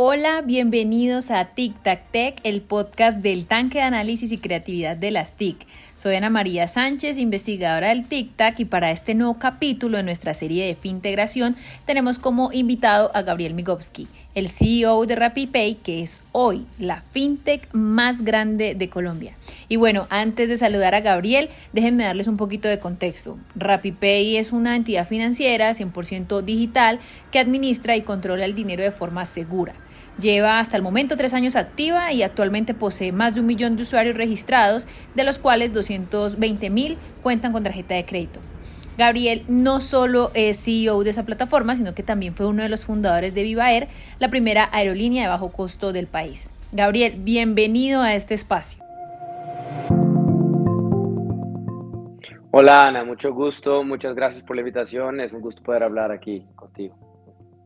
Hola, bienvenidos a Tic Tac Tech, el podcast del tanque de análisis y creatividad de las TIC. Soy Ana María Sánchez, investigadora del Tic Tac, y para este nuevo capítulo de nuestra serie de Fintegración tenemos como invitado a Gabriel Migovsky, el CEO de RappiPay, que es hoy la fintech más grande de Colombia. Y bueno, antes de saludar a Gabriel, déjenme darles un poquito de contexto. RappiPay es una entidad financiera 100% digital que administra y controla el dinero de forma segura. Lleva hasta el momento tres años activa y actualmente posee más de un millón de usuarios registrados, de los cuales 220 mil cuentan con tarjeta de crédito. Gabriel no solo es CEO de esa plataforma, sino que también fue uno de los fundadores de Viva Air, la primera aerolínea de bajo costo del país. Gabriel, bienvenido a este espacio. Hola Ana, mucho gusto, muchas gracias por la invitación, es un gusto poder hablar aquí contigo.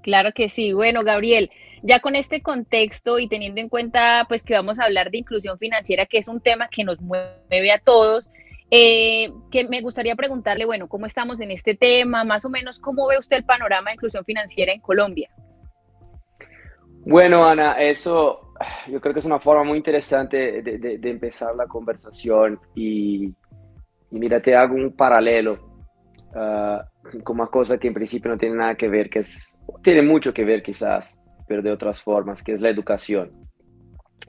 Claro que sí. Bueno, Gabriel, ya con este contexto y teniendo en cuenta pues que vamos a hablar de inclusión financiera, que es un tema que nos mueve a todos, eh, que me gustaría preguntarle, bueno, ¿cómo estamos en este tema? Más o menos, ¿cómo ve usted el panorama de inclusión financiera en Colombia? Bueno, Ana, eso yo creo que es una forma muy interesante de, empezar la conversación y, mira, te hago un paralelo uh, con una cosa que en principio no tiene nada que ver, que tiene mucho que ver quizás, pero de otras formas, que es la educación.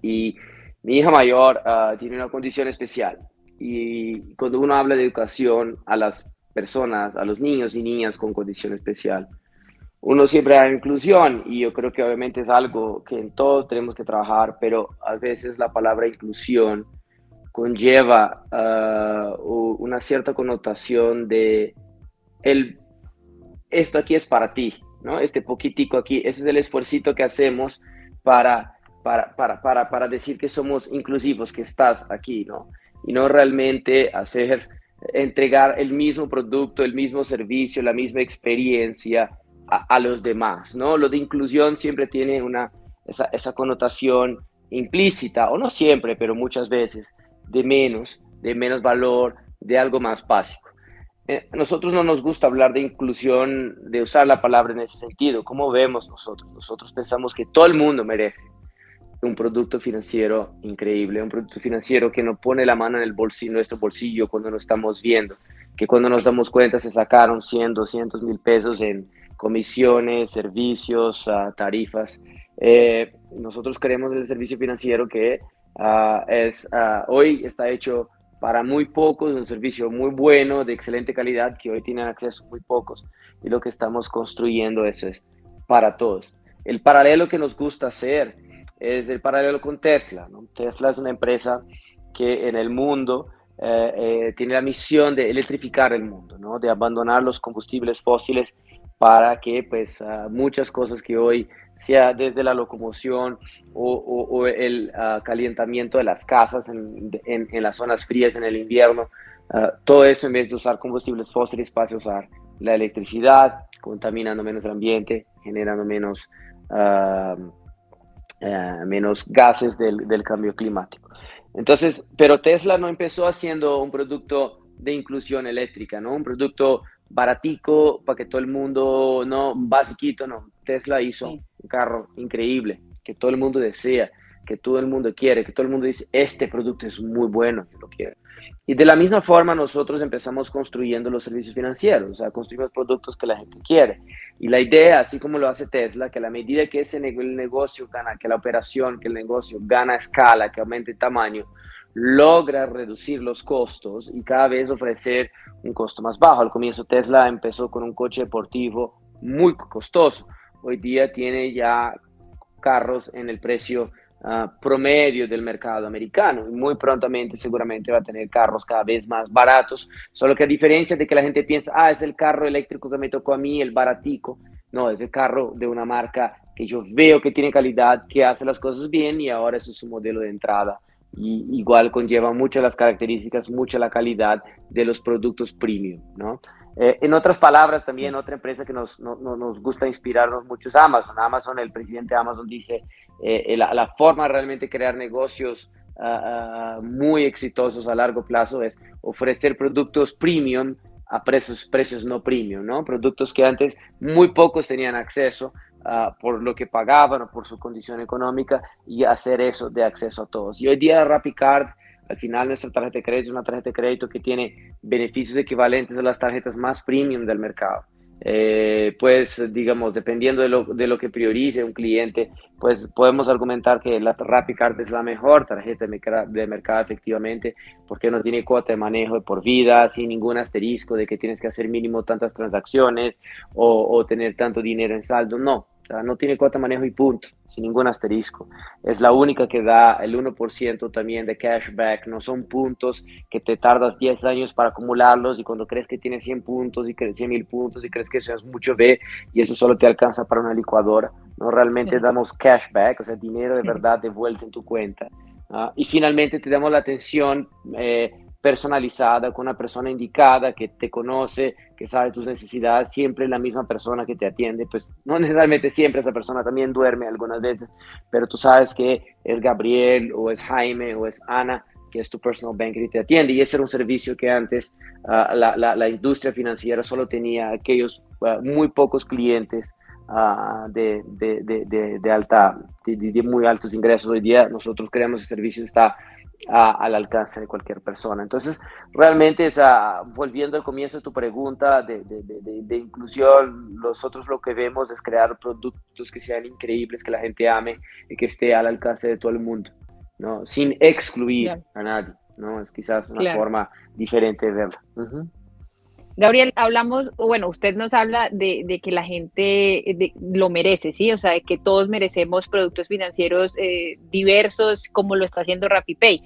Y mi hija mayor ah, tiene una condición especial. Y cuando uno habla de educación a las personas, a los niños y niñas con condición especial, uno siempre da inclusión y yo creo que obviamente es algo que en todos tenemos que trabajar, pero a veces la palabra inclusión conlleva ah, una cierta connotación de el, esto aquí es para ti, ¿no? Este poquitico aquí, ese es el esfuerzo que hacemos para, para, para, para, para decir que somos inclusivos, que estás aquí, ¿no? Y no realmente hacer, entregar el mismo producto, el mismo servicio, la misma experiencia a, los demás, ¿no? Lo de inclusión siempre tiene una, esa, esa connotación implícita, o no siempre, pero muchas veces, de menos, de menos valor, de algo más básico. Eh, nosotros no nos gusta hablar de inclusión, de usar la palabra en ese sentido. ¿Cómo vemos nosotros? Nosotros pensamos que todo el mundo merece un producto financiero increíble, un producto financiero que no pone la mano en el bolsillo, nuestro bolsillo cuando lo estamos viendo, que cuando nos damos cuenta se sacaron 100, 200 mil pesos en comisiones, servicios, tarifas. Eh, nosotros queremos el servicio financiero que ah, es, ah, hoy está hecho para muy pocos, un servicio muy bueno, de excelente calidad, que hoy tienen acceso muy pocos. Y lo que estamos construyendo eso es para todos. El paralelo que nos gusta hacer es el paralelo con Tesla. Tesla es una empresa que en el mundo eh, eh, tiene la misión de electrificar el mundo, ¿no? de abandonar los combustibles fósiles para que pues, ah, muchas cosas que hoy sea desde la locomoción o, el uh, calentamiento de las casas en, las zonas frías en el invierno. Uh, todo eso en vez de usar combustibles fósiles pasa a usar la electricidad, contaminando menos el ambiente, generando menos, uh, menos gases del, del cambio climático. Entonces, pero Tesla no empezó haciendo un producto de inclusión eléctrica, ¿no? Un producto baratico para que todo el mundo, no, basiquito, no. Tesla hizo un carro increíble que todo el mundo desea, que todo el mundo quiere, que todo el mundo dice, este producto es muy bueno, yo lo quiero. Y de la misma forma nosotros empezamos construyendo los servicios financieros, o sea, construimos productos que la gente quiere. Y la idea, así como lo hace Tesla, que a la medida que ese negocio gana, que la operación, que el negocio gana escala, que aumente el tamaño, logra reducir los costos y cada vez ofrecer un costo más bajo. Al comienzo Tesla empezó con un coche deportivo muy costoso. Hoy día tiene ya carros en el precio ah, promedio del mercado americano. Y muy prontamente seguramente va a tener carros cada vez más baratos, solo que a diferencia de que la gente piensa, ah, es el carro eléctrico que me tocó a mí, el baratico, no, es el carro de una marca que yo veo que tiene calidad, que hace las cosas bien y ahora eso es su modelo de entrada. Y igual conlleva muchas las características, mucha la calidad de los productos premium, ¿no? Eh, en otras palabras, también otra empresa que nos, nos gusta inspirarnos mucho es Amazon. Amazon, el presidente de Amazon dice, eh, la, la, forma de realmente crear negocios ah, ah, muy exitosos a largo plazo es ofrecer productos premium a precios, precios no premium, ¿no? Productos que antes muy pocos tenían acceso ah, por lo que pagaban o por su condición económica y hacer eso de acceso a todos. Y hoy día RappiCard, al final nuestra tarjeta de crédito es una tarjeta de crédito que tiene beneficios equivalentes a las tarjetas más premium del mercado. Eh, pues digamos, dependiendo de lo, de lo, que priorice un cliente, pues podemos argumentar que la RappiCard es la mejor tarjeta de mercado, efectivamente, porque no tiene cuota de manejo de por vida, sin ningún asterisco de que tienes que hacer mínimo tantas transacciones o, tener tanto dinero en saldo, no, no tiene cuota de manejo y punto sin ningún asterisco. Es la única que da el 1% también de cashback. No son puntos que te tardas 10 años para acumularlos y cuando crees que tienes 100 puntos y crees 100 mil puntos y crees que eso es mucho, ve y eso solo te alcanza para una licuadora. No realmente damos cashback, o sea, dinero de verdad de vuelta en tu cuenta. Y finalmente te damos la atención eh, personalizada, con una persona indicada que te conoce, que sabe tus necesidades, siempre la misma persona que te atiende, pues no necesariamente siempre esa persona también duerme algunas veces, pero tú sabes que es Gabriel o es Jaime o es Ana, que es tu personal banker y te atiende. Y ese era un servicio que antes ah, la, la, industria financiera solo tenía aquellos ah, muy pocos clientes uh, de, de, de, de, alta, de, muy altos ingresos. Hoy día nosotros creamos ese servicio, está al alcance de cualquier persona. Entonces, realmente, esa, volviendo al comienzo de tu pregunta de, de, inclusión, nosotros lo que vemos es crear productos que sean increíbles, que la gente ame y que esté al alcance de todo el mundo, ¿no? sin excluir a nadie. ¿no? Es quizás una forma diferente de verlo. Gabriel, hablamos, bueno, usted nos habla de, que la gente lo merece, ¿sí? O sea, de que todos merecemos productos financieros eh, diversos como lo está haciendo RappiPay.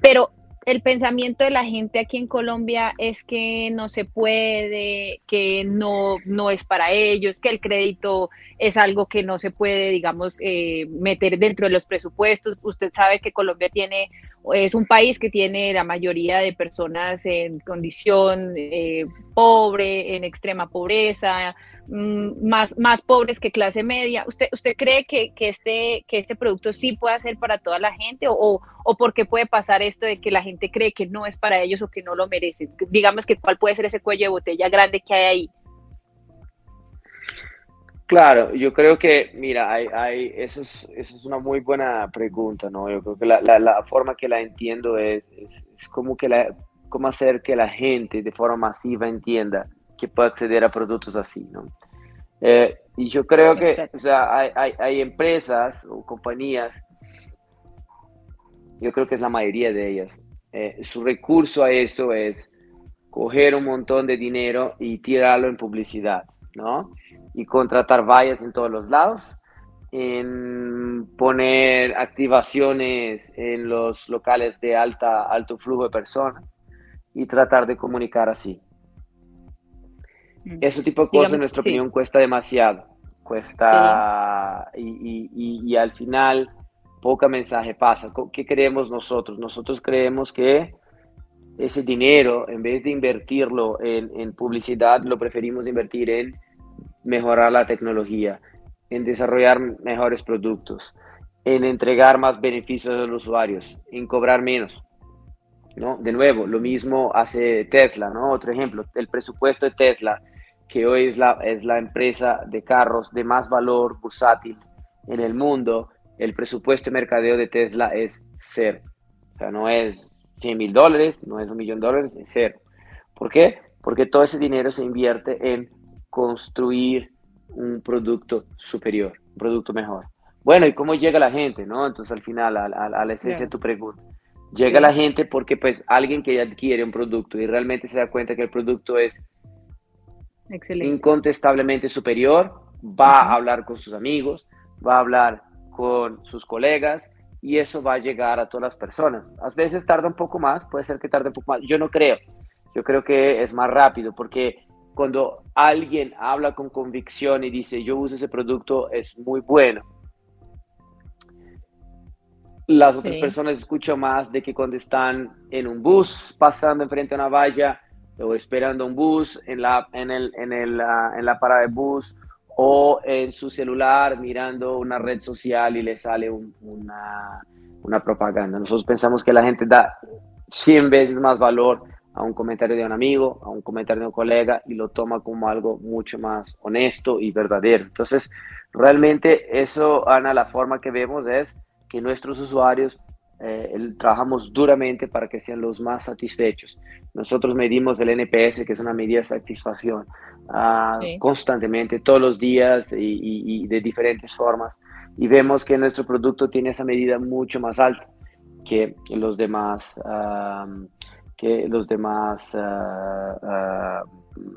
Pero el pensamiento de la gente aquí en Colombia es que no se puede, que no, no es para ellos, que el crédito es algo que no se puede, digamos, eh, meter dentro de los presupuestos. Usted sabe que Colombia tiene, es un país que tiene la mayoría de personas en condición eh, pobre, en extrema pobreza, más, más pobres que clase media. ¿Usted, usted cree que, que, este, que este producto sí puede ser para toda la gente o, o por qué puede pasar esto de que la gente cree que no es para ellos o que no lo merecen? Digamos que cuál puede ser ese cuello de botella grande que hay ahí. Claro, yo creo que, mira, hay, hay, eso, es, eso es una muy buena pregunta, ¿no? Yo creo que la, la, la forma que la entiendo es, es, es, como que la, cómo hacer que la gente de forma masiva entienda que puede acceder a productos así, ¿no? Eh, y yo creo que, o sea, hay, hay, hay, empresas o compañías, yo creo que es la mayoría de ellas, eh, su recurso a eso es coger un montón de dinero y tirarlo en publicidad, ¿no? Y contratar vallas en todos los lados, en poner activaciones en los locales de alta, alto flujo de personas y tratar de comunicar así. Ese tipo de cosas, en nuestra opinión, cuesta demasiado. Cuesta y, y, y, al final poca mensaje pasa. ¿Qué creemos nosotros? Nosotros creemos que ese dinero, en vez de invertirlo en, en publicidad, lo preferimos invertir en mejorar la tecnología, en desarrollar mejores productos, en entregar más beneficios a los usuarios, en cobrar menos. ¿no? De nuevo, lo mismo hace Tesla, ¿no? Otro ejemplo, el presupuesto de Tesla que hoy es la, es la empresa de carros de más valor bursátil en el mundo, el presupuesto de mercadeo de Tesla es cero. O sea, no es 100 mil dólares, no es un millón de dólares, es cero. ¿Por qué? Porque todo ese dinero se invierte en construir un producto superior, un producto mejor. Bueno, ¿y cómo llega la gente? ¿no? Entonces, al final, a, la esencia de tu pregunta. Llega la gente porque, pues, alguien que adquiere un producto y realmente se da cuenta que el producto es incontestablemente superior, va a hablar con sus amigos, va a hablar con sus colegas y eso va a llegar a todas las personas. A veces tarda un poco más, puede ser que tarde un poco más. Yo no creo. Yo creo que es más rápido porque cuando alguien habla con convicción y dice yo uso ese producto es muy bueno, las otras personas escuchan más de que cuando están en un bus pasando enfrente a una valla o esperando un bus en la, en, el, en, el, ah, en la parada de bus o en su celular mirando una red social y le sale una, una propaganda. Nosotros pensamos que la gente da 100 veces más valor a un comentario de un amigo, a un comentario de un colega y lo toma como algo mucho más honesto y verdadero. Entonces, realmente eso, Ana, la forma que vemos es que nuestros usuarios eh, trabajamos duramente para que sean los más satisfechos. Nosotros medimos el NPS, que es una medida de satisfacción, ah, constantemente, todos los días y, de diferentes formas, y vemos que nuestro producto tiene esa medida mucho más alta que los demás, que los demás, ah, ah,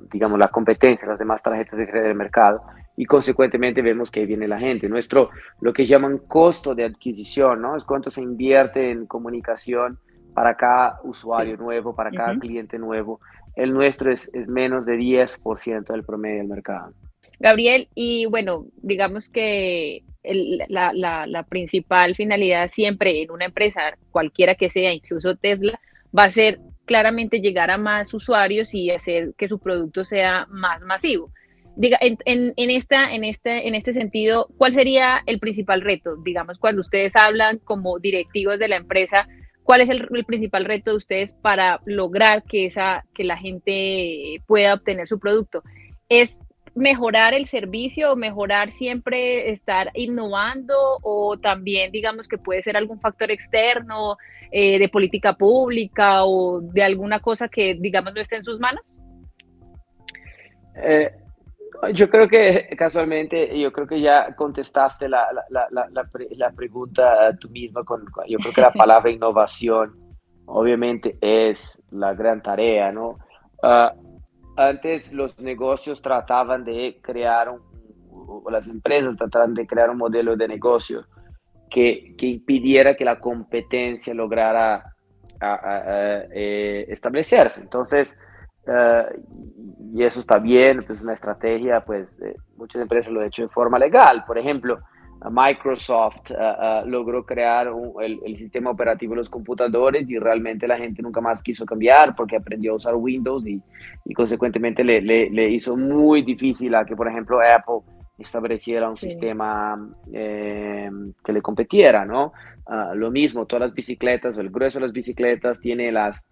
digamos, la competencia, las demás tarjetas de crédito del mercado y consecuentemente vemos que viene la gente. Nuestro, lo que llaman costo de adquisición, ¿no? Es cuánto se invierte en comunicación para cada usuario nuevo, para cada cliente nuevo. El nuestro es, es menos de 10% del promedio del mercado. Gabriel, y bueno, digamos que la, la, la, principal finalidad siempre en una empresa, cualquiera que sea, incluso Tesla, va a ser claramente llegar a más usuarios y hacer que su producto sea más masivo diga, en, en, esta, en, este, en este sentido, ¿cuál sería el principal reto? Digamos, cuando ustedes hablan como directivos de la empresa, ¿cuál es el, principal reto de ustedes para lograr que, esa, que la gente pueda obtener su producto? ¿Es mejorar el servicio, mejorar siempre estar innovando o también digamos que puede ser algún factor externo eh, de política pública o de alguna cosa que digamos no esté en sus manos? Eh, yo creo que casualmente, yo creo que ya contestaste la, la, la, la pregunta tú misma con, yo creo que la palabra innovación obviamente es la gran tarea, ¿no? Ah, antes los negocios trataban de crear, un, o las empresas trataban de crear un modelo de negocio que, que impidiera que la competencia lograra eh, establecerse. Entonces, ah, y eso está bien, pues una estrategia, pues eh, muchas empresas lo han hecho de forma legal. Por ejemplo, Microsoft eh, eh, logró crear el, el, sistema operativo de los computadores y realmente la gente nunca más quiso cambiar porque aprendió a usar Windows y, y consecuentemente le, le, le, hizo muy difícil a que, por ejemplo, Apple estableciera un sistema que le competiera, ¿no? Ah, lo mismo, todas las bicicletas, el grueso de las bicicletas tiene las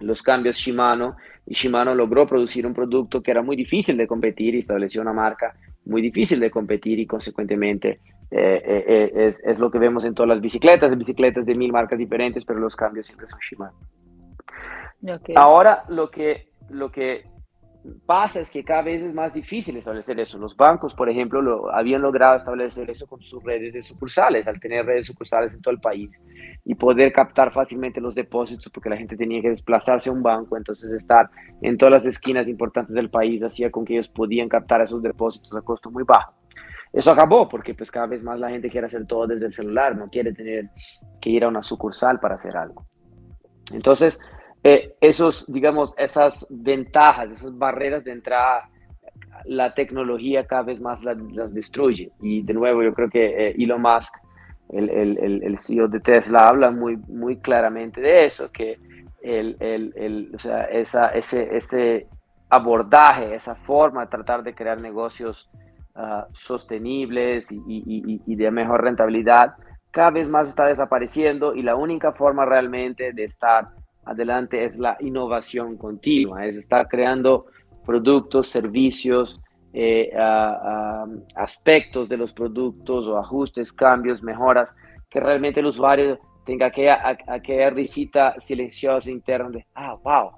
los cambios Shimano y Shimano logró producir un producto que era muy difícil de competir y estableció una marca muy difícil de competir y consecuentemente eh, eh, eh, es, es, lo que vemos en todas las bicicletas, bicicletas de mil marcas diferentes, pero los cambios siempre son Shimano. Ahora lo que, lo que pasa es que cada vez es más difícil establecer eso. Los bancos, por ejemplo, lo, habían logrado establecer eso con sus redes de sucursales, al tener redes sucursales en todo el país y poder captar fácilmente los depósitos porque la gente tenía que desplazarse a un banco, entonces estar en todas las esquinas importantes del país hacía con que ellos podían captar esos depósitos a costo muy bajo. Eso acabó porque pues cada vez más la gente quiere hacer todo desde el celular, no quiere tener que ir a una sucursal para hacer algo. Entonces, eh, esos, digamos, esas ventajas, esas barreras de entrada, la tecnología cada vez más las, destruye. Y de nuevo, yo creo que eh, Elon Musk, el, el, el, CEO de Tesla, habla muy, muy claramente de eso, que el, el, o sea, esa, ese, ese abordaje, esa forma de tratar de crear negocios ah, sostenibles y, y, y, de mejor rentabilidad, cada vez más está desapareciendo y la única forma realmente de estar adelante es la innovación continua, es estar creando productos, servicios, eh, aspectos de los productos o ajustes, cambios, mejoras, que realmente el usuario tenga aquella, aquella risita silenciosa interna de, ah, wow,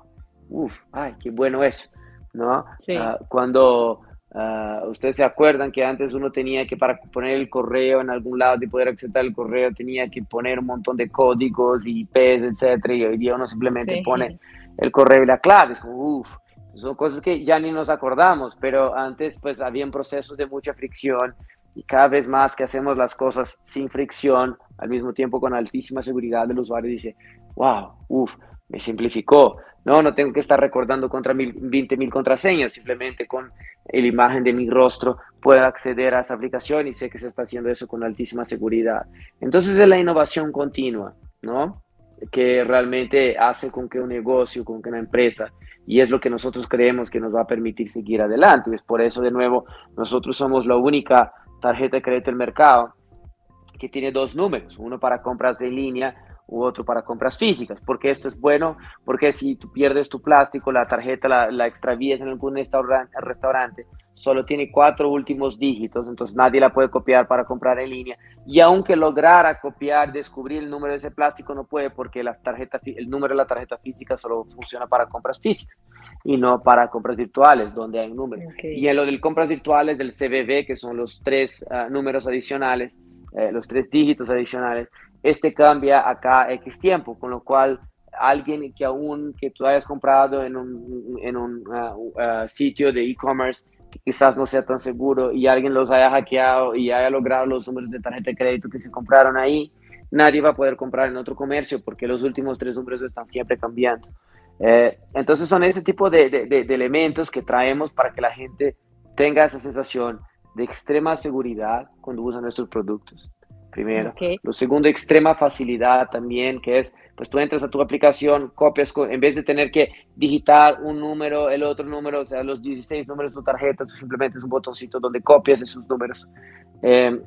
uff, ay, qué bueno eso, ¿no? Ah, cuando Uh, ustedes se acuerdan que antes uno tenía que para poner el correo en algún lado y poder acceder al correo tenía que poner un montón de códigos y IPs, etcétera, y hoy día uno simplemente pone el correo y la clave, es como son cosas que ya ni nos acordamos, pero antes pues habían procesos de mucha fricción y cada vez más que hacemos las cosas sin fricción, al mismo tiempo con altísima seguridad del usuario dice, wow, uff, me simplificó. No, no tengo que estar recordando contra mil, 20 mil contraseñas, simplemente con la imagen de mi rostro puedo acceder a esa aplicación y sé que se está haciendo eso con altísima seguridad. Entonces es la innovación continua, ¿no? Que realmente hace con que un negocio, con que una empresa, y es lo que nosotros creemos que nos va a permitir seguir adelante. Es por eso, de nuevo, nosotros somos la única tarjeta de crédito del mercado que tiene dos números, uno para compras en línea u otro para compras físicas. porque esto es bueno? Porque si tú pierdes tu plástico, la tarjeta la, la extravías en algún restaurante, solo tiene cuatro últimos dígitos, entonces nadie la puede copiar para comprar en línea. Y aunque lograra copiar, descubrir el número de ese plástico, no puede porque la tarjeta, el número de la tarjeta física solo funciona para compras físicas y no para compras virtuales, donde hay un número. Y en lo del compras virtuales, del CBV, que son los tres ah, números adicionales, eh, los tres dígitos adicionales, este cambia acá X tiempo, con lo cual alguien que aún que tú hayas comprado en un, en un uh, uh, sitio de e-commerce que quizás no sea tan seguro y alguien los haya hackeado y haya logrado los números de tarjeta de crédito que se compraron ahí, nadie va a poder comprar en otro comercio porque los últimos tres números están siempre cambiando. Eh, entonces son ese tipo de, de, de elementos que traemos para que la gente tenga esa sensación de extrema seguridad cuando usa nuestros productos primero. Lo segundo, extrema facilidad también, que es, pues tú entras a tu aplicación, copias, en vez de tener que digitar un número, el otro número, o sea, los 16 números de tu tarjeta, simplemente es un botoncito donde copias esos números. Em,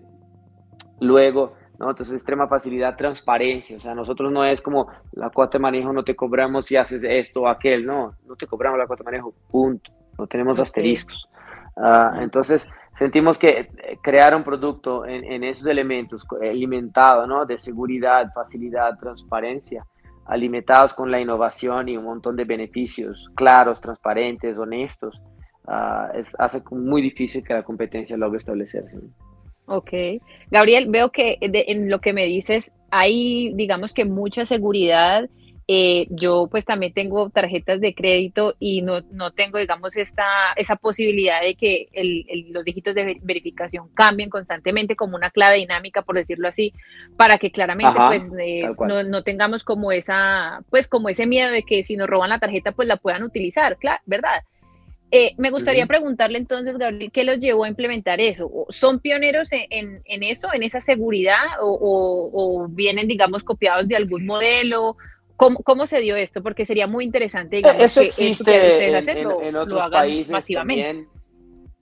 luego, ¿no? Entonces, extrema facilidad, transparencia, o sea, nosotros no es como la cuota de manejo, no te cobramos si haces esto o aquel, no, no te cobramos la cuota de manejo, punto, no tenemos asteriscos. Ah, entonces, sentimos que eh, crear un producto en, esos elementos alimentado ¿no? de seguridad, facilidad, transparencia, alimentados con la innovación y un montón de beneficios claros, transparentes, honestos, uh, es, hace muy difícil que la competencia logre establecerse. Ok. Gabriel, veo que en lo que me dices hay, digamos que mucha seguridad eh, yo pues también tengo tarjetas de crédito y no, no tengo, digamos, esta, esa posibilidad de que los dígitos de verificación cambien constantemente como una clave dinámica, por decirlo así, para que claramente pues eh, no, no, tengamos como esa, pues como ese miedo de que si nos roban la tarjeta pues la puedan utilizar, claro, ¿verdad? Eh, me gustaría preguntarle entonces, Gabriel, ¿qué los llevó a implementar eso? ¿Son pioneros en, en, eso, en esa seguridad, o, o, vienen, digamos, copiados de algún modelo? ¿Cómo, ¿Cómo, se dio esto? Porque sería muy interesante, digamos, eso existe en, otros países masivamente.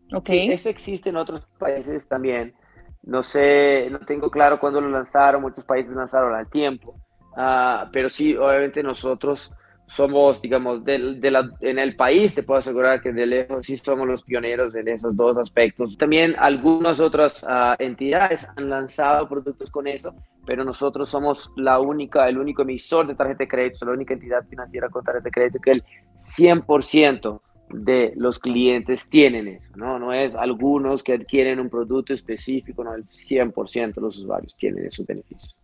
También. eso existe en otros países también. No sé, no tengo claro cuándo lo lanzaron, muchos países lanzaron al tiempo, uh, pero sí, obviamente nosotros somos, digamos, de, de la, en el país, te puedo asegurar que de lejos sí somos los pioneros en esos dos aspectos. También algunas otras uh, entidades han lanzado productos con eso, pero nosotros somos la única, el único emisor de tarjeta de crédito, la única entidad financiera con tarjeta de crédito que el 100% de los clientes tienen eso, ¿no? No es algunos que adquieren un producto específico, no, el 100% de los usuarios tienen esos beneficios.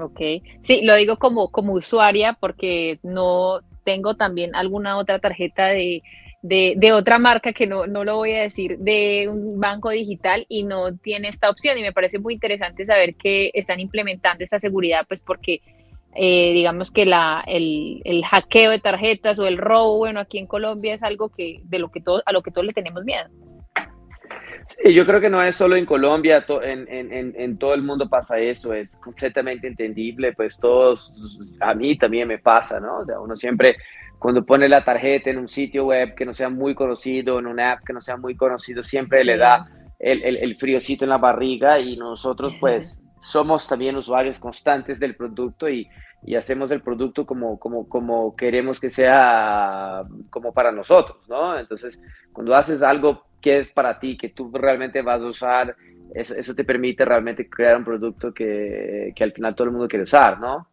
Ok, sí, lo digo como, como usuaria porque no tengo también alguna otra tarjeta de de, otra marca que no, no lo voy a decir, de un banco digital y no tiene esta opción. Y me parece muy interesante saber que están implementando esta seguridad, pues porque eh, digamos que la, el, el, hackeo de tarjetas o el robo, bueno, aquí en Colombia es algo que de lo que todos, a lo que todos le tenemos miedo. Sí, yo creo que no es solo en Colombia, en, en, en, todo el mundo pasa eso, es completamente entendible, pues todos, a mí también me pasa, ¿no? O sea, uno siempre cuando pone la tarjeta en un sitio web que no sea muy conocido, en una app que no sea muy conocido, siempre le da el, el, el friocito en la barriga y nosotros pues somos también usuarios constantes del producto y, y, hacemos el producto como, como, como queremos que sea como para nosotros, ¿no? Entonces, cuando haces algo que es para ti, que tú realmente vas a usar, eso, te permite realmente crear un producto que, al final todo el mundo quiere usar, ¿no?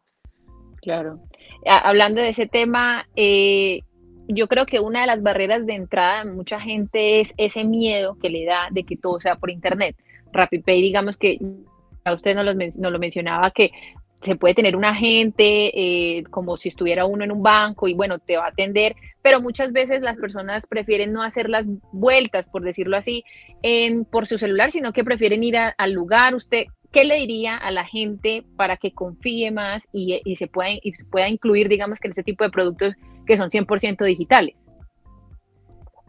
Claro. Hablando de ese tema, eh, yo creo que una de las barreras de entrada de mucha gente es ese miedo que le da de que todo sea por internet. RappiPay, digamos que a usted no lo, lo mencionaba, que se puede tener un agente eh, como si estuviera uno en un banco y bueno, te va a atender, pero muchas veces las personas prefieren no hacer las vueltas, por decirlo así, en, por su celular, sino que prefieren ir al lugar. Usted, ¿qué le diría a la gente para que confíe más y, se, pueda, y se pueda incluir, digamos, que en ese tipo de productos que son 100% digitales?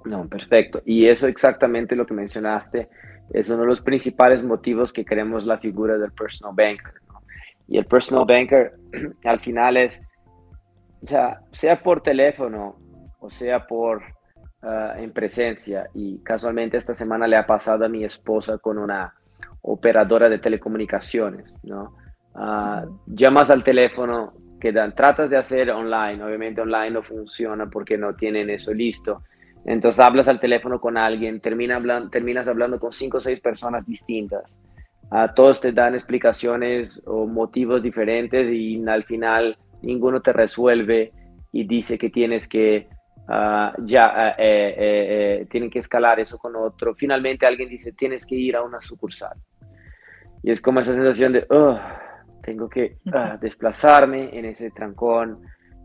No, perfecto. Y eso exactamente lo que mencionaste es uno de los principales motivos que queremos la figura del personal banker. Y el personal banker al final es, o sea, sea por teléfono o sea por ah, en presencia. Y casualmente esta semana le ha pasado a mi esposa con una operadora de telecomunicaciones, ¿no? ah, llamas al teléfono, que tratas de hacer online, obviamente online no funciona porque no tienen eso listo. Entonces hablas al teléfono con alguien, termina hablando, terminas hablando con cinco o seis personas distintas. A todos te dan explicaciones o motivos diferentes y al final ninguno te resuelve y dice que tienes que ah, ya eh, eh, eh, tienen que escalar eso con otro. Finalmente alguien dice tienes que ir a una sucursal. Y es como esa sensación de, oh, tengo que ah, desplazarme en ese trancón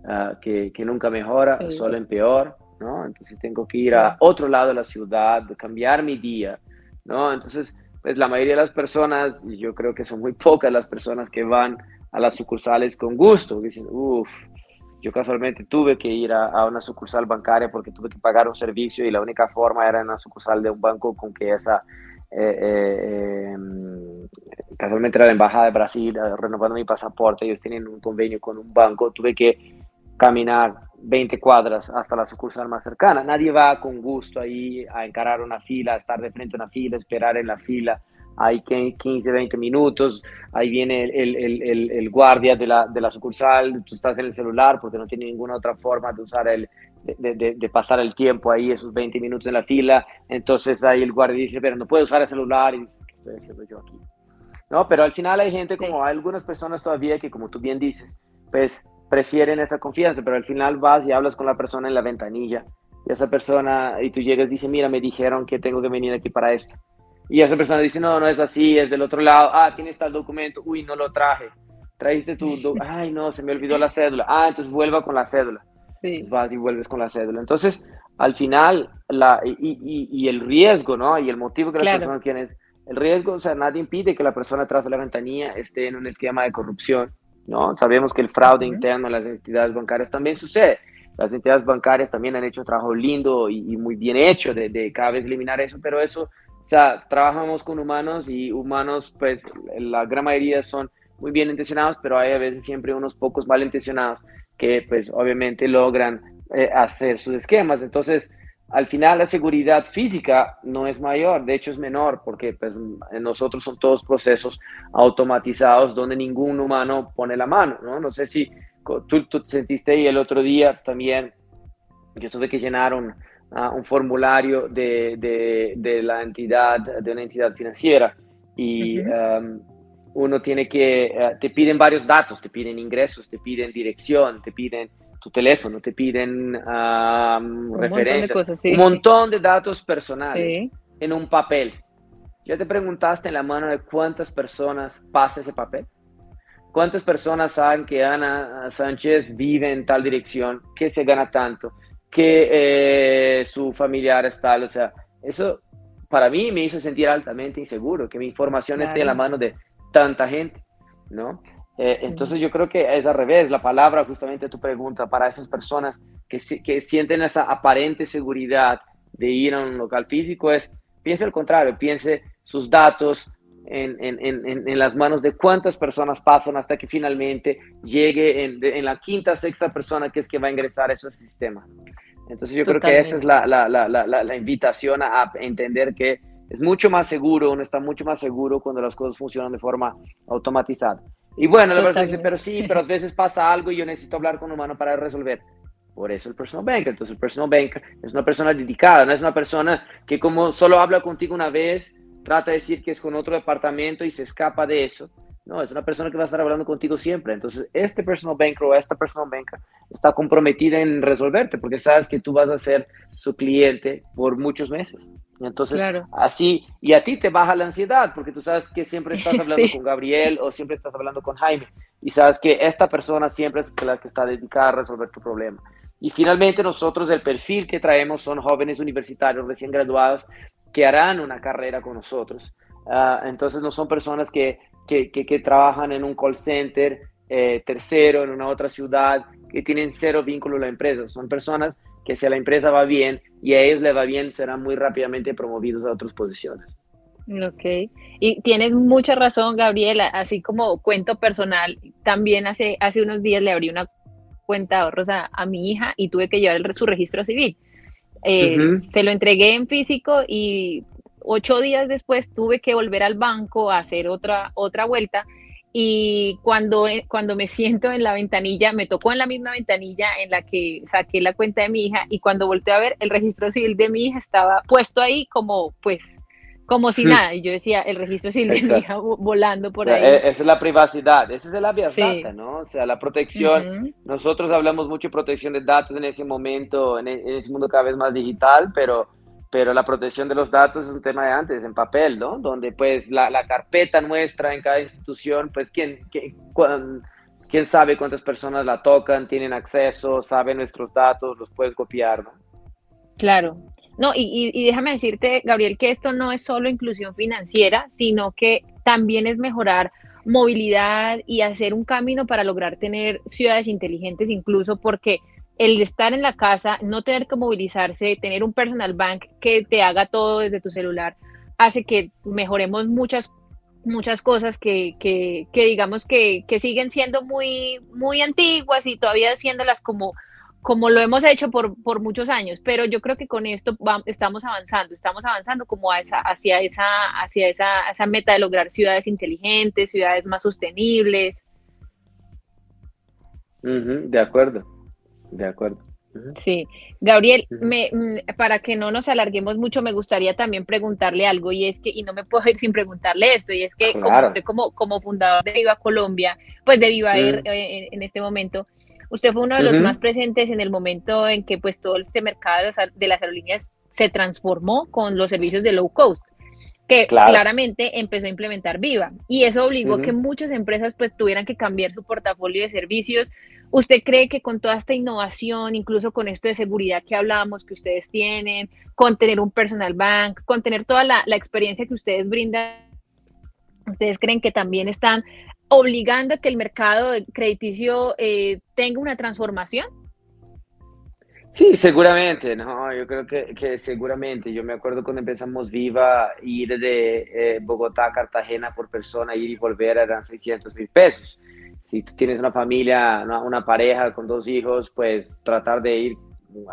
ah, que, que, nunca mejora, solo empeora, ¿no? Entonces tengo que ir a otro lado de la ciudad, cambiar mi día, ¿no? Entonces, pues la mayoría de las personas, y yo creo que son muy pocas las personas que van a las sucursales con gusto, dicen, uff, yo casualmente tuve que ir a, una sucursal bancaria porque tuve que pagar un servicio y la única forma era en una sucursal de un banco con que esa, eh, eh, em, casualmente era la Embajada de Brasil, eh, renovando mi pasaporte, ellos tienen un convenio con un banco, tuve que caminar 20 cuadras hasta la sucursal más cercana. Nadie va con gusto ahí a encarar una fila, a estar de frente a una fila, esperar en la fila. Hay 15, 20 minutos, ahí viene el, el, el, el guardia de la, de la, sucursal, tú estás en el celular porque no tiene ninguna otra forma de usar el, de, de, de, pasar el tiempo ahí, esos 20 minutos en la fila, entonces ahí el guardia dice, pero no puedo usar el celular, y ¿qué estoy haciendo yo aquí? No, pero al final hay gente como hay algunas personas todavía que como tú bien dices, pues prefieren esa confianza, pero al final vas y hablas con la persona en la ventanilla y esa persona, y tú llegas y dices, mira, me dijeron que tengo que venir aquí para esto y esa persona dice, no, no es así, es del otro lado. Ah, tienes tal documento. Uy, no lo traje. Trajiste tu... Ay, no, se me olvidó la cédula. Ah, entonces vuelva con la cédula. Sí. vas y vuelves con la cédula. Entonces, al final, la, y, y, y el riesgo, ¿no? Y el motivo que la persona tiene es... El riesgo, o sea, nadie impide que la persona tras de la ventanilla esté en un esquema de corrupción, ¿no? Sabemos que el fraude interno en las entidades bancarias también sucede. Las entidades bancarias también han hecho un trabajo lindo y, y muy bien hecho de, de cada vez eliminar eso, pero eso o sea, trabajamos con humanos y humanos, pues la gran mayoría son muy bien intencionados, pero hay a veces siempre unos pocos mal intencionados que pues obviamente logran eh, hacer sus esquemas. Entonces, al final la seguridad física no es mayor, de hecho es menor, porque pues nosotros son todos procesos automatizados donde ningún humano pone la mano, ¿no? No sé si tú, tú te sentiste ahí el otro día también, yo tuve que llenar un, un formulario de, de, de, la entidad, de una entidad financiera y um, uno tiene que, eh, te piden varios datos, te piden ingresos, te piden dirección, te piden tu teléfono, te piden um, referencias, un montón de datos personales en un papel. ¿Ya te preguntaste en la mano de cuántas personas pasa ese papel? ¿Cuántas personas saben que Ana Sánchez vive en tal dirección, que se gana tanto? que eh, su familiar está, o sea, eso para mí me hizo sentir altamente inseguro, que mi información esté en la mano de tanta gente, ¿no? Eh, entonces yo creo que es al revés, la palabra justamente tu pregunta para esas personas que, que sienten esa aparente seguridad de ir a un local físico es, piense al contrario, piense sus datos, en, en, en, en, las manos de cuántas personas pasan hasta que finalmente llegue en, la quinta, sexta persona que es que va a ingresar a ese sistema. Entonces yo creo que esa es la, la, la, la, invitación a entender que es mucho más seguro, uno está mucho más seguro cuando las cosas funcionan de forma automatizada. Y bueno, la persona dice, pero sí, pero a veces pasa algo y yo necesito hablar con un humano para resolver. Por eso el personal banker. Entonces el personal banker es una persona dedicada, no es una persona que como solo habla contigo una vez trata de decir que es con otro departamento y se escapa de eso. No, es una persona que va a estar hablando contigo siempre. Entonces, este personal banker o esta personal banker está comprometida en resolverte porque sabes que tú vas a ser su cliente por muchos meses. Entonces, así, y a ti te baja la ansiedad porque tú sabes que siempre estás hablando con Gabriel o siempre estás hablando con Jaime y sabes que esta persona siempre es la que está dedicada a resolver tu problema. Y finalmente nosotros el perfil que traemos son jóvenes universitarios recién graduados que harán una carrera con nosotros. Ah, entonces no son personas que, que, que, trabajan en un call center eh, tercero en una otra ciudad, que tienen cero vínculo a la empresa. Son personas que si a la empresa va bien y a ellos le va bien, serán muy rápidamente promovidos a otras posiciones. Ok, y tienes mucha razón, Gabriela, así como cuento personal, también hace, hace unos días le abrí una cuenta de ahorros a, a mi hija y tuve que llevar el, su registro civil. Eh, se lo entregué en físico y ocho días después tuve que volver al banco a hacer otra, otra vuelta y cuando, eh, cuando me siento en la ventanilla, me tocó en la misma ventanilla en la que saqué la cuenta de mi hija y cuando volteé a ver, el registro civil de mi hija estaba puesto ahí como, pues, como si nada. Y yo decía, el registro civil de mi hija volando por ahí. E, esa es la privacidad, esa es la vía ¿no? O sea, la protección. Nosotros hablamos mucho de protección de datos en ese momento, en, e, en ese mundo cada vez más digital, pero pero la protección de los datos es un tema de antes, en papel, ¿no? Donde pues la, la carpeta nuestra en cada institución, pues ¿quién, quién, quién sabe cuántas personas la tocan, tienen acceso, saben nuestros datos, los pueden copiar, ¿no? Claro. No, y, y, déjame decirte, Gabriel, que esto no es solo inclusión financiera, sino que también es mejorar movilidad y hacer un camino para lograr tener ciudades inteligentes, incluso porque el estar en la casa, no tener que movilizarse, tener un personal bank que te haga todo desde tu celular, hace que mejoremos muchas muchas cosas que, que, que digamos que, que, siguen siendo muy, muy antiguas y todavía haciéndolas como, como lo hemos hecho por, por muchos años, pero yo creo que con esto estamos avanzando, estamos avanzando como esa, hacia, esa, hacia esa, esa meta de lograr ciudades inteligentes, ciudades más sostenibles. de acuerdo. De acuerdo. Sí, Gabriel, me, mm, para que no nos alarguemos mucho, me gustaría también preguntarle algo y es que, y no me puedo ir sin preguntarle esto, y es que como usted como, como fundador de Viva Colombia, pues de Viva Air eh, en, este momento, usted fue uno de los más presentes en el momento en que pues todo este mercado de las aerolíneas se transformó con los servicios de low cost que claramente empezó a implementar Viva. Y eso obligó que muchas empresas pues tuvieran que cambiar su portafolio de servicios ¿Usted cree que con toda esta innovación, incluso con esto de seguridad que hablábamos que ustedes tienen, con tener un personal bank, con tener toda la, experiencia que ustedes brindan, ustedes creen que también están obligando a que el mercado crediticio eh, tenga una transformación? Sí, seguramente, no, yo creo que, seguramente. Yo me acuerdo cuando empezamos Viva, ir de eh, Bogotá a Cartagena por persona, ir y volver eran 600 mil pesos si tú tienes una familia, una, pareja con dos hijos, pues tratar de ir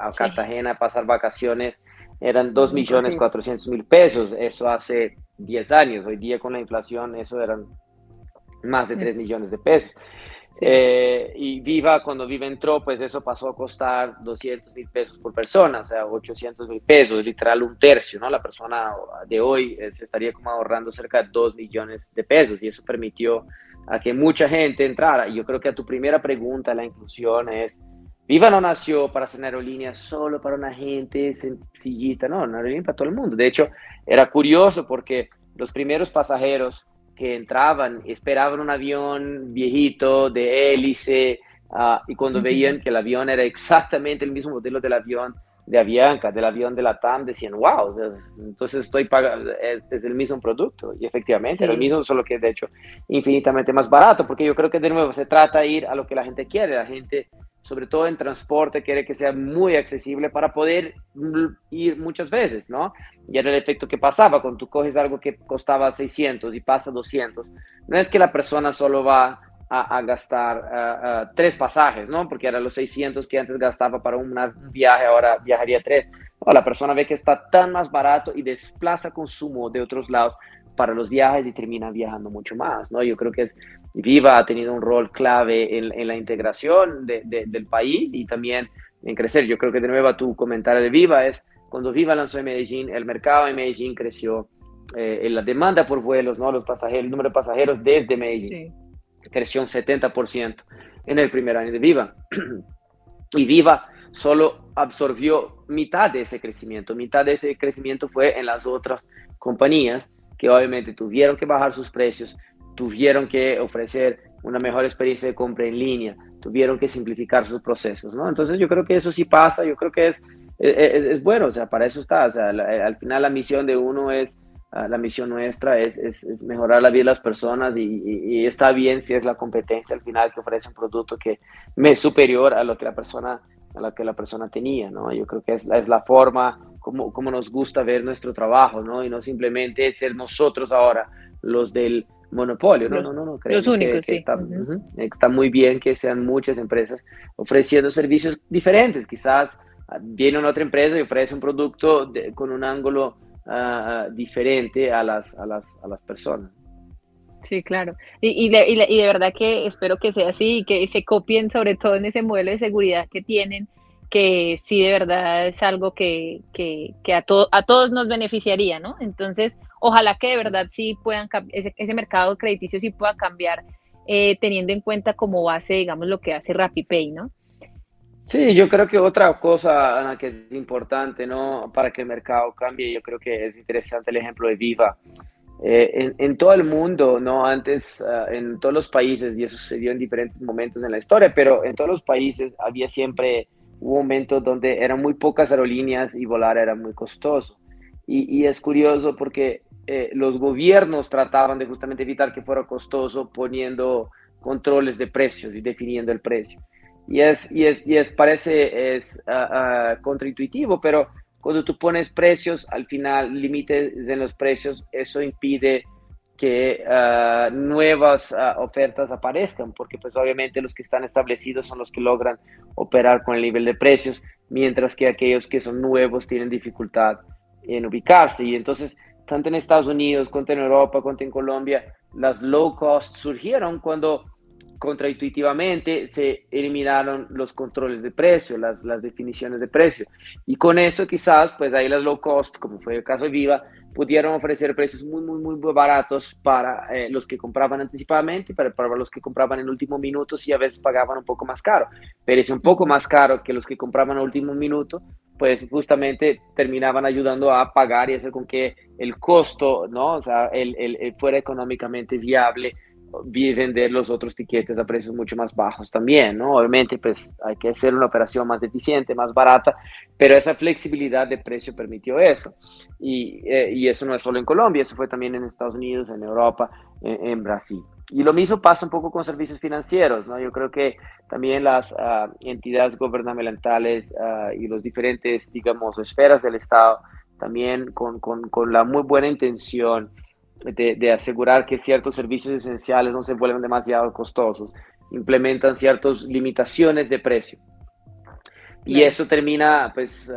a Cartagena a pasar vacaciones eran 2 millones 400 mil pesos. Eso hace 10 años. Hoy día con la inflación eso eran más de 3 millones de pesos. Eh, y Viva, cuando Viva entró, pues eso pasó a costar 200 mil pesos por persona, o sea, 800 mil pesos, literal un tercio, ¿no? La persona de hoy eh, se estaría como ahorrando cerca de 2 millones de pesos y eso permitió a que mucha gente entrara. Y yo creo que a tu primera pregunta, la inclusión es, Viva no nació para ser una aerolínea solo para una gente sencillita, no, una aerolínea para todo el mundo. De hecho, era curioso porque los primeros pasajeros que entraban esperaban un avión viejito de hélice ah, y cuando veían que el avión era exactamente el mismo modelo del avión de Avianca, del avión de la TAM, decían, wow, entonces estoy pagando, es, el mismo producto. Y efectivamente, era el mismo, solo que de hecho infinitamente más barato, porque yo creo que de nuevo se trata de ir a lo que la gente quiere. La gente, sobre todo en transporte, quiere que sea muy accesible para poder ir muchas veces, ¿no? Y era el efecto que pasaba cuando tú coges algo que costaba 600 y pasa 200. No es que la persona solo va a, gastar tres pasajes, ¿no? Porque eran los 600 que antes gastaba para un viaje, ahora viajaría tres. la persona ve que está tan más barato y desplaza consumo de otros lados para los viajes y termina viajando mucho más, ¿no? Yo creo que es, Viva ha tenido un rol clave en, la integración del país y también en crecer. Yo creo que de nuevo tu comentario de Viva es, cuando Viva lanzó en Medellín, el mercado de Medellín creció, eh, en la demanda por vuelos, ¿no? Los pasajeros, el número de pasajeros desde Medellín. Sí creció un 70% en el primer año de Viva. y Viva solo absorbió mitad de ese crecimiento. Mitad de ese crecimiento fue en las otras compañías que obviamente tuvieron que bajar sus precios, tuvieron que ofrecer una mejor experiencia de compra en línea, tuvieron que simplificar sus procesos, ¿no? Entonces yo creo que eso sí pasa, yo creo que es, es, es bueno, o sea, para eso está, o sea, al final la misión de uno es Ah, la misión nuestra es, es, mejorar la vida de las personas y, está bien si es la competencia al final que ofrece un producto que es superior a lo que la persona a lo que la persona tenía, ¿no? Yo creo que es, es la forma como, como nos gusta ver nuestro trabajo, ¿no? Y no simplemente ser nosotros ahora los del monopolio, no, no, no, no, los únicos, sí. está, está, muy bien que sean muchas empresas ofreciendo servicios diferentes, quizás ah, viene una otra empresa y ofrece un producto con un ángulo diferente a las, a las, a las personas. Sí, claro. Y, de, verdad que espero que sea así y que se copien sobre todo en ese modelo de seguridad que tienen, que sí de verdad es algo que, a, a todos nos beneficiaría, ¿no? Entonces, ojalá que de verdad sí puedan, ese, ese mercado crediticio sí pueda cambiar eh, teniendo en cuenta como base, digamos, lo que hace RappiPay, ¿no? Sí, yo creo que otra cosa Ana, que es importante ¿no? para que el mercado cambie, yo creo que es interesante el ejemplo de Viva. Eh, en, todo el mundo, ¿no? Antes, ah, en todos los países, y eso sucedió en diferentes momentos en la historia, pero en todos los países había siempre un momento donde eran muy pocas aerolíneas y volar era muy costoso. Y, y es curioso porque eh, los gobiernos trataban de justamente evitar que fuera costoso poniendo controles de precios y definiendo el precio. Y es, y es, y es parece es, uh, contraintuitivo, pero cuando tú pones precios, al final límites en los precios, eso impide que ah, nuevas ofertas aparezcan, porque pues obviamente los que están establecidos son los que logran operar con el nivel de precios, mientras que aquellos que son nuevos tienen dificultad en ubicarse. Y entonces, tanto en Estados Unidos, como en Europa, como en Colombia, las low cost surgieron cuando contraintuitivamente se eliminaron los controles de precio, las, las definiciones de precio. Y con eso quizás, pues ahí las low cost, como fue el caso de Viva, pudieron ofrecer precios muy, muy, muy baratos para eh, los que compraban anticipadamente y para, para, los que compraban en último minuto, y a veces pagaban un poco más caro. Pero es un poco más caro que los que compraban en último minuto, pues justamente terminaban ayudando a pagar y hacer con que el costo, ¿no? O sea, el, el fuera económicamente viable vender los otros tiquetes a precios mucho más bajos también, ¿no? Obviamente, pues hay que hacer una operación más eficiente, más barata, pero esa flexibilidad de precio permitió eso. Y, eh, y eso no es solo en Colombia, eso fue también en Estados Unidos, en Europa, en, Brasil. Y lo mismo pasa un poco con servicios financieros, ¿no? Yo creo que también las ah, entidades gubernamentales ah, y los diferentes, digamos, esferas del Estado, también con, con, con la muy buena intención de, asegurar que ciertos servicios esenciales no se vuelven demasiado costosos, implementan ciertas limitaciones de precio. Y eso termina pues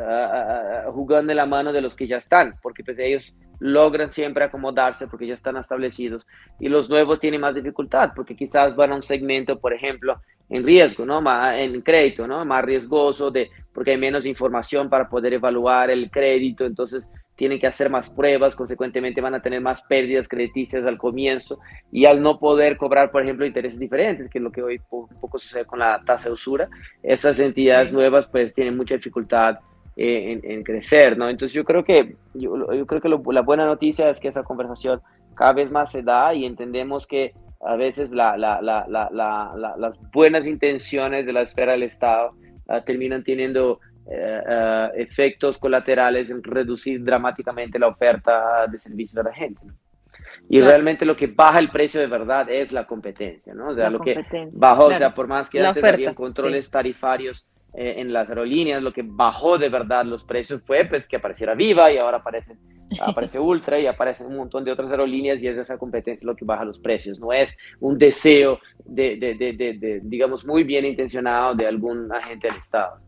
jugando en la mano de los que ya están, porque pues ellos logran siempre acomodarse porque ya están establecidos y los nuevos tienen más dificultad porque quizás van a un segmento, por ejemplo, en riesgo, ¿no? en crédito, ¿no? Más riesgoso de, porque hay menos información para poder evaluar el crédito, entonces tienen que hacer más pruebas, consecuentemente van a tener más pérdidas crediticias al comienzo y al no poder cobrar, por ejemplo, intereses diferentes, que es lo que hoy un poco sucede con la tasa de usura, esas entidades nuevas pues tienen mucha dificultad eh, en, crecer, ¿no? Entonces yo creo que, yo, yo creo que la buena noticia es que esa conversación cada vez más se da y entendemos que a veces la, la, la, las buenas intenciones de la esfera del Estado ah, terminan teniendo ah, efectos colaterales en reducir dramáticamente la oferta de servicios de la gente. Y realmente lo que baja el precio de verdad es la competencia, ¿no? O sea, lo que bajó, o sea, por más que antes había controles tarifarios eh, en las aerolíneas, lo que bajó de verdad los precios fue pues que apareciera Viva y ahora aparecen aparece Ultra y aparecen un montón de otras aerolíneas y es esa competencia lo que baja los precios, no es un deseo de, de, de, digamos, muy bien intencionado de algún agente del Estado.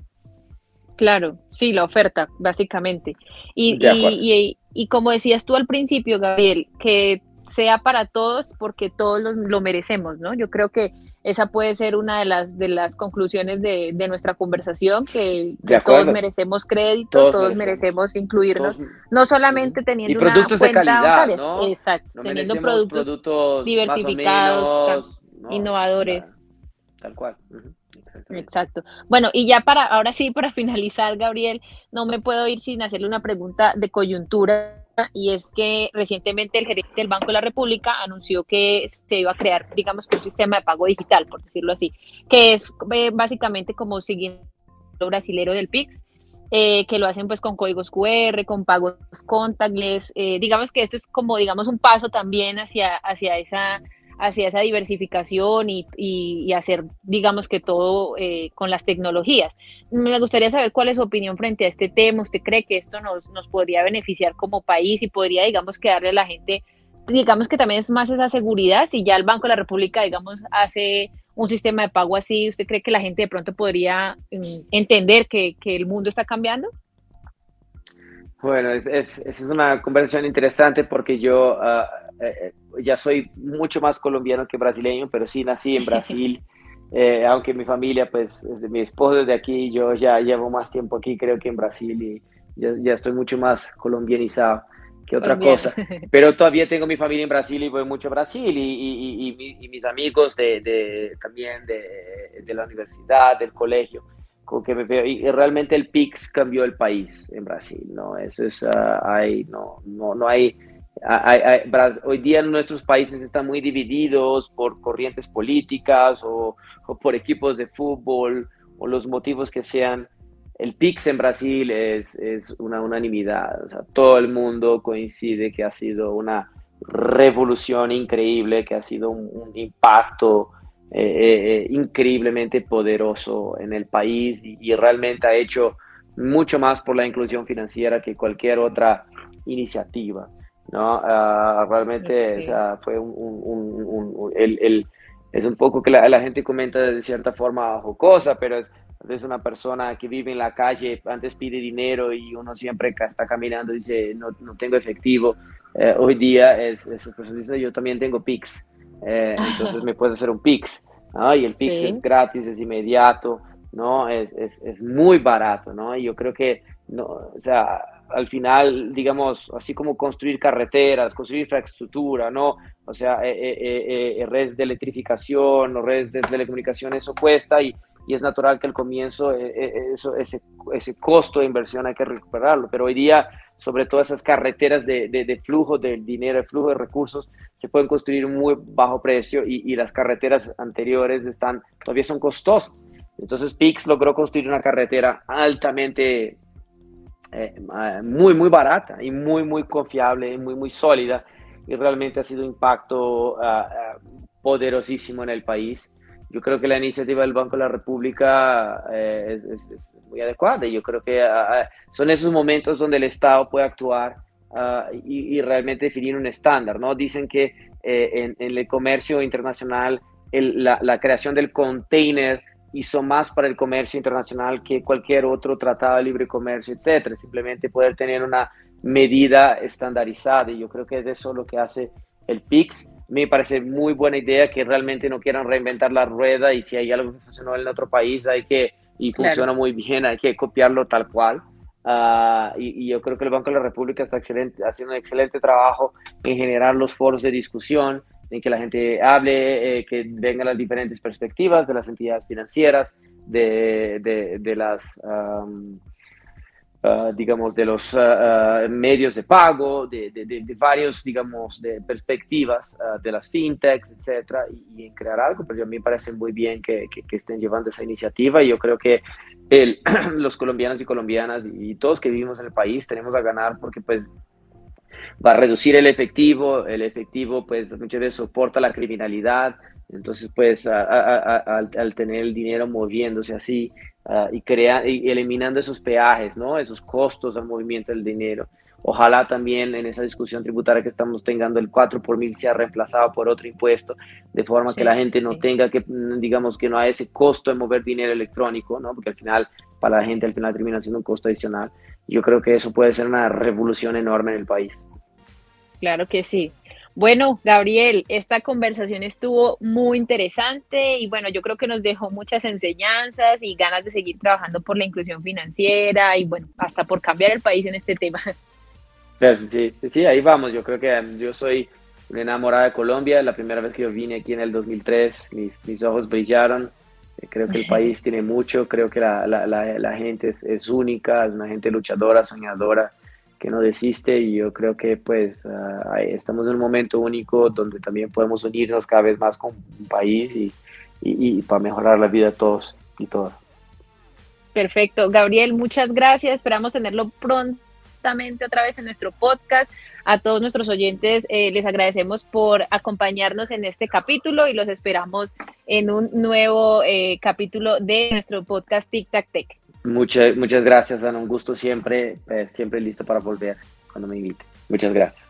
Claro, sí, la oferta, básicamente. Y, y, y, como decías tú al principio, Gabriel, que sea para todos porque todos lo merecemos, ¿no? Yo creo que esa puede ser una de las, de las conclusiones de, nuestra conversación, que, todos merecemos crédito, todos, merecemos, incluirnos, no solamente teniendo una cuenta de calidad, exacto, teniendo productos, diversificados, innovadores. Tal cual. Exacto. Bueno, y ya para, ahora sí, para finalizar, Gabriel, no me puedo ir sin hacerle una pregunta de coyuntura y es que recientemente el gerente del Banco de la República anunció que se iba a crear, digamos que un sistema de pago digital, por decirlo así, que es eh, básicamente como siguiendo el brasilero del PIX, eh, que lo hacen pues con códigos QR, con pagos contactless. Eh, digamos que esto es como, digamos, un paso también hacia, hacia esa hacia esa diversificación y, y, hacer, digamos que todo eh, con las tecnologías. Me gustaría saber cuál es su opinión frente a este tema. ¿Usted cree que esto nos, nos podría beneficiar como país y podría, digamos, que darle a la gente, digamos que también es más esa seguridad? Si ya el Banco de la República, digamos, hace un sistema de pago así, ¿usted cree que la gente de pronto podría mm, entender que, que el mundo está cambiando? Bueno, es, es, es, una conversación interesante porque yo... Uh, eh, ya soy mucho más colombiano que brasileño, pero sí nací en Brasil. Eh, aunque mi familia, pues, mi esposo es de aquí, yo ya llevo más tiempo aquí, creo que en Brasil, y ya, ya estoy mucho más colombianizado que otra cosa. Pero todavía tengo mi familia en Brasil y voy mucho a Brasil y, y, y, mis amigos de, de también de, de, la universidad, del colegio, con que me veo. Y realmente el PIX cambió el país en Brasil, ¿no? Eso es, uh, hay, no, no, no hay hoy día nuestros países están muy divididos por corrientes políticas o, por equipos de fútbol o los motivos que sean. El PIX en Brasil es, es una unanimidad. todo el mundo coincide que ha sido una revolución increíble, que ha sido un, impacto eh, eh, eh, increíblemente poderoso en el país y, y realmente ha hecho mucho más por la inclusión financiera que cualquier otra iniciativa. ¿No? Ah, realmente fue un, el, es un poco que la, gente comenta de cierta forma jocosa, pero es, es una persona que vive en la calle, antes pide dinero y uno siempre está caminando y dice, no, no tengo efectivo. Eh, hoy día es, esa persona dice, yo también tengo Pix, eh, entonces me puedes hacer un Pix. Y el Pix es gratis, es inmediato, ¿no? Es, es, es muy barato, ¿no? Y yo creo que, no, o sea, al final, digamos, así como construir carreteras, construir infraestructura, ¿no? O sea, eh, eh, eh, redes de electrificación o redes de telecomunicación, eso cuesta y, y es natural que al comienzo ese, ese, costo de inversión hay que recuperarlo. Pero hoy día, sobre todo esas carreteras de, de, flujo de dinero, de flujo de recursos, se pueden construir muy bajo precio y, y las carreteras anteriores están, todavía son costosas. Entonces Pix logró construir una carretera altamente eh, muy, muy barata y muy, muy confiable, muy, muy sólida y realmente ha sido un impacto ah, poderosísimo en el país. Yo creo que la iniciativa del Banco de la República eh, es, muy adecuada y yo creo que ah, son esos momentos donde el Estado puede actuar y, realmente definir un estándar, ¿no? Dicen que eh, en, el comercio internacional la, la, creación del container hizo más para el comercio internacional que cualquier otro tratado de libre comercio, etcétera. Simplemente poder tener una medida estandarizada y yo creo que es eso lo que hace el PIX. Me parece muy buena idea que realmente no quieran reinventar la rueda y si hay algo que funcionó en otro país hay que y funciona muy bien, hay que copiarlo tal cual. Ah, y, y, yo creo que el Banco de la República está excelente, haciendo un excelente trabajo en generar los foros de discusión, en que la gente hable, eh, que vengan las diferentes perspectivas de las entidades financieras, de, de, las, ah, digamos, de los ah, ah, medios de pago, de, de, varios, digamos, de perspectivas de las fintechs, etcétera, y, en crear algo. Pero a mí me parece muy bien que, que, estén llevando esa iniciativa y yo creo que el, los colombianos y colombianas y todos que vivimos en el país tenemos a ganar porque pues va a reducir el efectivo, el efectivo pues muchas veces soporta la criminalidad, entonces pues al, tener el dinero moviéndose así y, crea, y eliminando esos peajes, ¿no? esos costos al movimiento del dinero. Ojalá también en esa discusión tributaria que estamos teniendo el 4 por mil sea reemplazado por otro impuesto, de forma que la gente no tenga que, digamos, que no haya ese costo de mover dinero electrónico, ¿no? porque al final, para la gente al final termina siendo un costo adicional. Yo creo que eso puede ser una revolución enorme en el país. Claro que sí. Bueno, Gabriel, esta conversación estuvo muy interesante y bueno, yo creo que nos dejó muchas enseñanzas y ganas de seguir trabajando por la inclusión financiera y bueno, hasta por cambiar el país en este tema. Sí, sí, ahí vamos. Yo creo que um, yo soy una enamorada de Colombia. La primera vez que yo vine aquí en el 2003, mis, mis ojos brillaron. Eh, creo que el país tiene mucho, creo que la, la, la, gente es, es única, es una gente luchadora, soñadora que no desiste y yo creo que pues ah, estamos en un momento único donde también podemos unirnos cada vez más con un país y, para mejorar la vida de todos y todas. Perfecto. Gabriel, muchas gracias. Esperamos tenerlo prontamente otra vez en nuestro podcast. A todos nuestros oyentes eh, les agradecemos por acompañarnos en este capítulo y los esperamos en un nuevo eh, capítulo de nuestro podcast Tic Tac Tech. Muchas, muchas gracias, Ana. Un gusto siempre, eh, siempre listo para volver cuando me invite. Muchas gracias.